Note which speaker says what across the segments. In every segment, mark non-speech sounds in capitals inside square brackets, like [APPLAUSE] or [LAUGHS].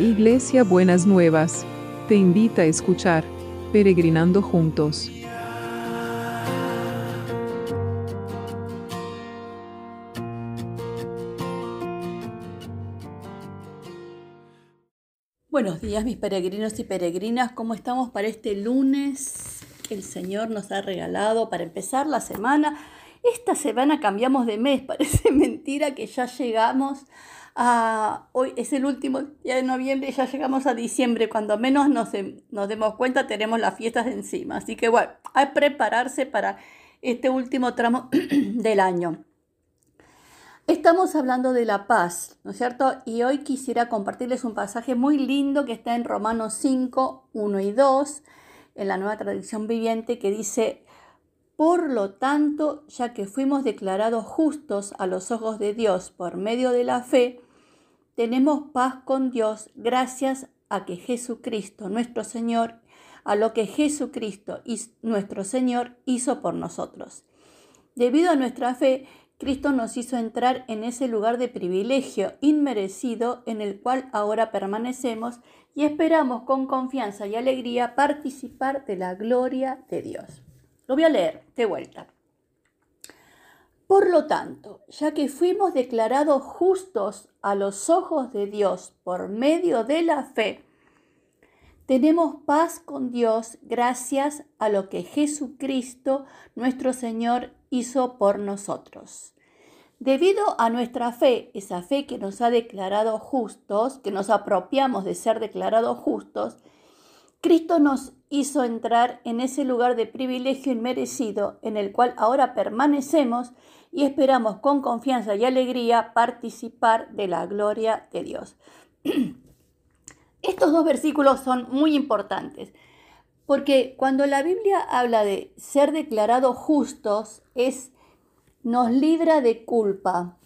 Speaker 1: Iglesia Buenas Nuevas, te invita a escuchar Peregrinando Juntos.
Speaker 2: Buenos días mis peregrinos y peregrinas, ¿cómo estamos para este lunes que el Señor nos ha regalado para empezar la semana? Esta semana cambiamos de mes, [LAUGHS] parece mentira que ya llegamos hoy es el último día de noviembre y ya llegamos a diciembre, cuando menos nos, nos demos cuenta tenemos las fiestas encima, así que bueno, hay que prepararse para este último tramo [CLEARS THROAT] del año. Estamos hablando de la paz, ¿no es cierto? Y hoy quisiera compartirles un pasaje muy lindo que está en Romanos 5, 1 y 2, en la nueva tradición viviente, que dice, por lo tanto, ya que fuimos declarados justos a los ojos de Dios por medio de la fe, tenemos paz con Dios gracias a que Jesucristo, nuestro Señor, a lo que Jesucristo, nuestro Señor, hizo por nosotros. Debido a nuestra fe, Cristo nos hizo entrar en ese lugar de privilegio inmerecido en el cual ahora permanecemos y esperamos con confianza y alegría participar de la gloria de Dios. Lo voy a leer de vuelta. Por lo tanto, ya que fuimos declarados justos a los ojos de Dios por medio de la fe, tenemos paz con Dios gracias a lo que Jesucristo, nuestro Señor, hizo por nosotros. Debido a nuestra fe, esa fe que nos ha declarado justos, que nos apropiamos de ser declarados justos, Cristo nos hizo entrar en ese lugar de privilegio inmerecido en el cual ahora permanecemos y esperamos con confianza y alegría participar de la gloria de Dios. [CLEARS THROAT] Estos dos versículos son muy importantes porque cuando la Biblia habla de ser declarados justos es nos libra de culpa,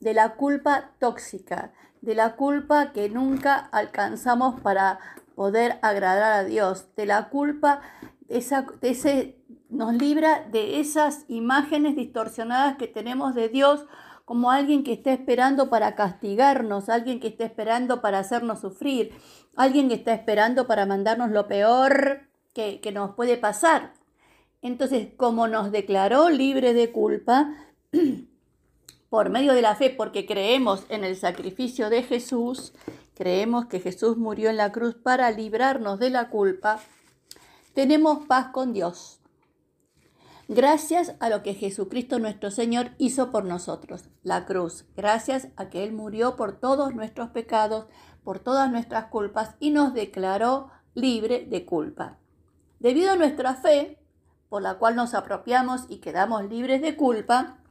Speaker 2: de la culpa tóxica, de la culpa que nunca alcanzamos para poder agradar a Dios, de la culpa, esa, ese, nos libra de esas imágenes distorsionadas que tenemos de Dios como alguien que está esperando para castigarnos, alguien que está esperando para hacernos sufrir, alguien que está esperando para mandarnos lo peor que, que nos puede pasar. Entonces, como nos declaró libre de culpa, [CLEARS THROAT] por medio de la fe, porque creemos en el sacrificio de Jesús, creemos que Jesús murió en la cruz para librarnos de la culpa, tenemos paz con Dios. Gracias a lo que Jesucristo nuestro Señor hizo por nosotros, la cruz, gracias a que Él murió por todos nuestros pecados, por todas nuestras culpas y nos declaró libre de culpa. Debido a nuestra fe, por la cual nos apropiamos y quedamos libres de culpa,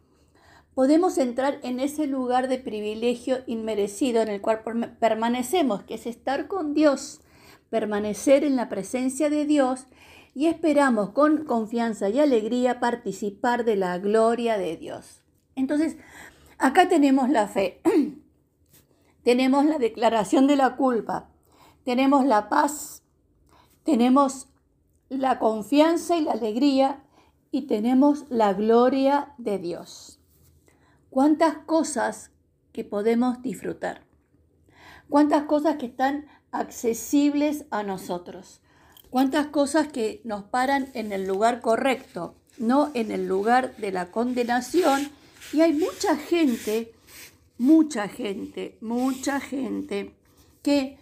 Speaker 2: podemos entrar en ese lugar de privilegio inmerecido en el cual permanecemos, que es estar con Dios, permanecer en la presencia de Dios y esperamos con confianza y alegría participar de la gloria de Dios. Entonces, acá tenemos la fe, [CLEARS THROAT] tenemos la declaración de la culpa, tenemos la paz, tenemos la confianza y la alegría y tenemos la gloria de Dios cuántas cosas que podemos disfrutar, cuántas cosas que están accesibles a nosotros, cuántas cosas que nos paran en el lugar correcto, no en el lugar de la condenación. Y hay mucha gente, mucha gente, mucha gente que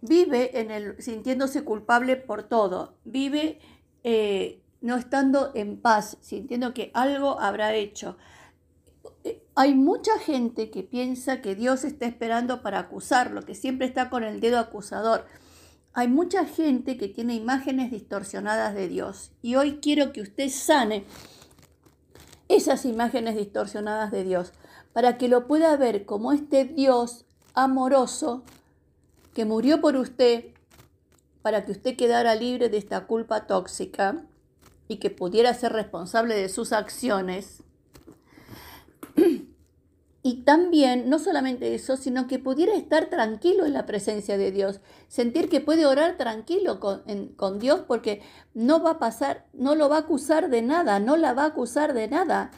Speaker 2: vive en el, sintiéndose culpable por todo, vive eh, no estando en paz, sintiendo que algo habrá hecho. Hay mucha gente que piensa que Dios está esperando para acusarlo, que siempre está con el dedo acusador. Hay mucha gente que tiene imágenes distorsionadas de Dios. Y hoy quiero que usted sane esas imágenes distorsionadas de Dios, para que lo pueda ver como este Dios amoroso que murió por usted, para que usted quedara libre de esta culpa tóxica y que pudiera ser responsable de sus acciones y también, no solamente eso, sino que pudiera estar tranquilo en la presencia de Dios, sentir que puede orar tranquilo con, con, Dios porque no va a pasar, no lo va a acusar de nada, no la va a acusar de nada,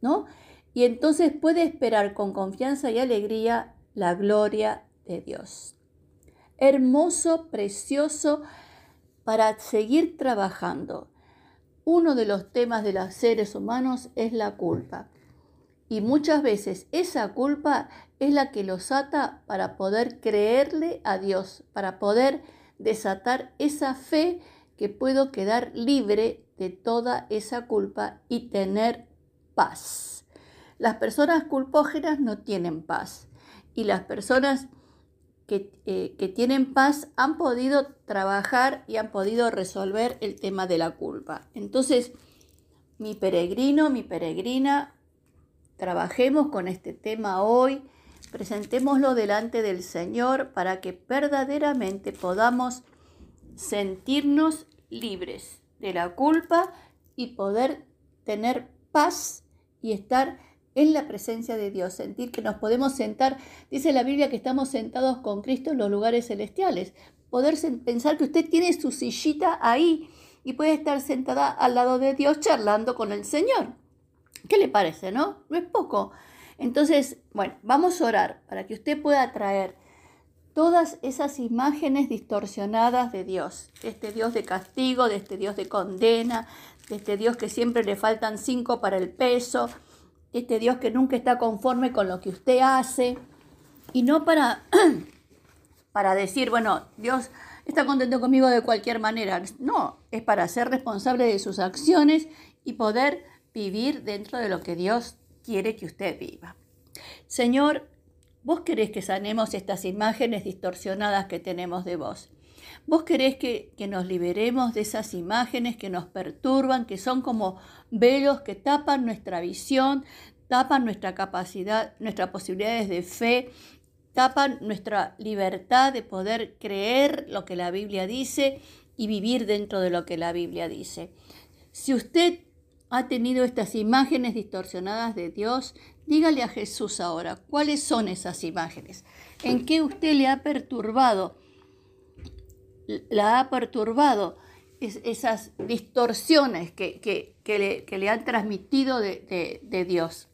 Speaker 2: ¿no? Y entonces puede esperar con confianza y alegría la gloria de Dios. hermoso, precioso, para seguir trabajando. Uno de los temas de los seres humanos es la culpa. Y muchas veces esa culpa es la que los ata para poder creerle a Dios, para poder desatar esa fe que puedo quedar libre de toda esa culpa y tener paz. Las personas culpógenas no tienen paz y las personas que, eh, que, tienen paz han podido trabajar y han podido resolver el tema de la culpa. Entonces, mi peregrino, mi peregrina, trabajemos con este tema hoy, presentémoslo delante del Señor para que verdaderamente podamos sentirnos libres de la culpa y poder tener paz y estar en la presencia de Dios, sentir que nos podemos sentar, dice la Biblia que estamos sentados con Cristo en los lugares celestiales, poder pensar que usted tiene su sillita ahí y puede estar sentada al lado de Dios charlando con el Señor. ¿Qué le parece, no? No es poco. Entonces, bueno, vamos a orar para que usted pueda traer todas esas imágenes distorsionadas de Dios, de este Dios de castigo, de este Dios de condena, de este Dios que siempre le faltan cinco para el peso, de este Dios que nunca está conforme con lo que usted hace, y no para, [CLEARS THROAT] para decir, bueno, Dios está contento conmigo de cualquier manera, no, es para ser responsable de sus acciones y poder vivir dentro de lo que Dios quiere que usted viva. Señor, Vos querés que sanemos estas imágenes distorsionadas que tenemos de vos. Vos querés que, nos liberemos de esas imágenes que nos perturban, que son como velos que tapan nuestra visión, tapan nuestra capacidad, nuestras posibilidades de fe, tapan nuestra libertad de poder creer lo que la Biblia dice y vivir dentro de lo que la Biblia dice. Si usted ha tenido estas imágenes distorsionadas de Dios, dígale a Jesús ahora, ¿cuáles son esas imágenes? ¿En qué usted le ha perturbado? La ha perturbado esas distorsiones que, le, han transmitido de, de Dios.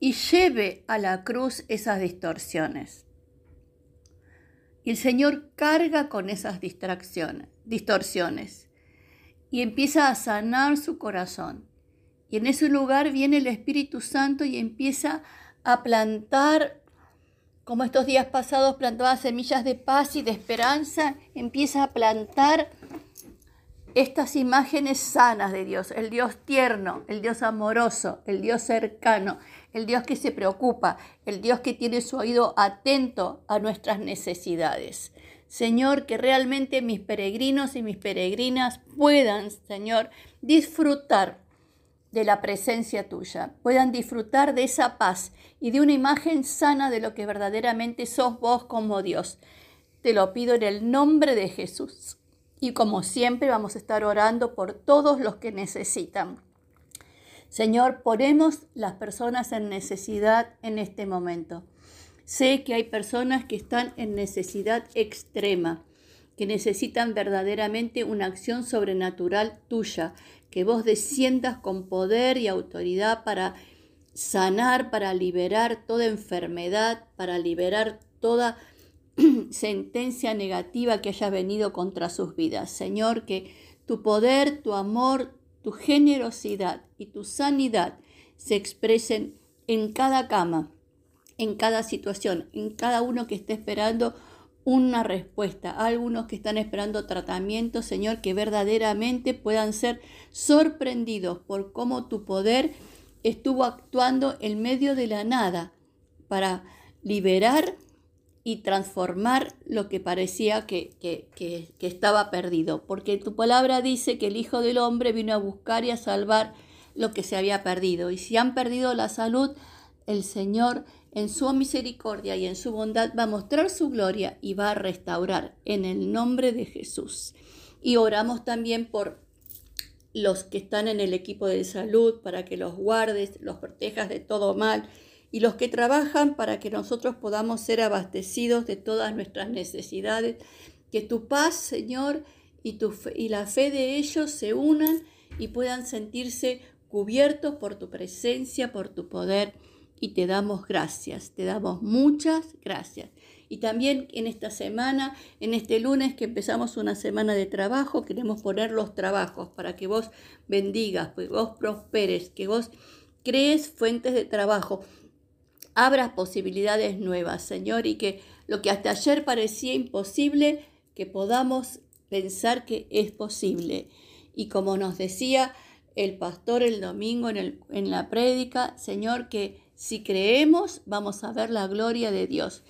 Speaker 2: Y lleve a la cruz esas distorsiones. Y el Señor carga con esas distracciones, distorsiones y empieza a sanar su corazón. Y en ese lugar viene el Espíritu Santo y empieza a plantar, como estos días pasados plantaba semillas de paz y de esperanza, empieza a plantar estas imágenes sanas de Dios, el Dios tierno, el Dios amoroso, el Dios cercano, el Dios que se preocupa, el Dios que tiene su oído atento a nuestras necesidades. Señor, que realmente mis peregrinos y mis peregrinas puedan, Señor, disfrutar de la presencia tuya, puedan disfrutar de esa paz y de una imagen sana de lo que verdaderamente sos vos como Dios. Te lo pido en el nombre de Jesús. Y como siempre vamos a estar orando por todos los que necesitan. Señor, ponemos las personas en necesidad en este momento. Sé que hay personas que están en necesidad extrema, que necesitan verdaderamente una acción sobrenatural tuya, que vos desciendas con poder y autoridad para sanar, para liberar toda enfermedad, para liberar toda [CLEARS THROAT] sentencia negativa que haya venido contra sus vidas. Señor, que tu poder, tu amor, tu generosidad y tu sanidad se expresen en cada cama en cada situación, en cada uno que esté esperando una respuesta, algunos que están esperando tratamiento, Señor, que verdaderamente puedan ser sorprendidos por cómo tu poder estuvo actuando en medio de la nada para liberar y transformar lo que parecía que, que, estaba perdido. Porque tu palabra dice que el Hijo del Hombre vino a buscar y a salvar lo que se había perdido. Y si han perdido la salud, el Señor en su misericordia y en su bondad va a mostrar su gloria y va a restaurar en el nombre de Jesús. Y oramos también por los que están en el equipo de salud para que los guardes, los protejas de todo mal y los que trabajan para que nosotros podamos ser abastecidos de todas nuestras necesidades. Que tu paz, Señor, y, tu y la fe de ellos se unan y puedan sentirse cubiertos por tu presencia, por tu poder y te damos gracias, te damos muchas gracias. Y también en esta semana, en este lunes que empezamos una semana de trabajo, queremos poner los trabajos para que vos bendigas, que vos prosperes, que vos crees fuentes de trabajo, abras posibilidades nuevas, Señor, y que lo que hasta ayer parecía imposible, que podamos pensar que es posible. Y como nos decía el pastor el domingo en, en la prédica, Señor, que si creemos vamos a ver la gloria de Dios.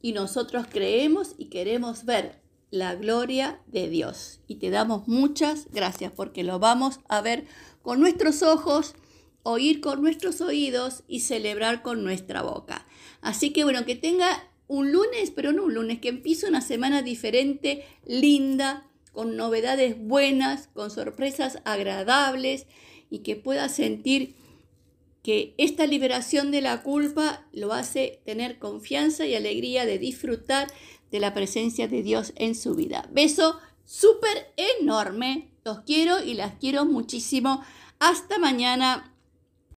Speaker 2: Y nosotros creemos y queremos ver la gloria de Dios. Y te damos muchas gracias porque lo vamos a ver con nuestros ojos, oír con nuestros oídos y celebrar con nuestra boca. Así que bueno, que tenga un lunes, pero no un lunes, que empiece una semana diferente, linda, con novedades buenas, con sorpresas agradables y que pueda sentir que esta liberación de la culpa lo hace tener confianza y alegría de disfrutar de la presencia de Dios en su vida. Beso súper enorme, los quiero y las quiero muchísimo. Hasta mañana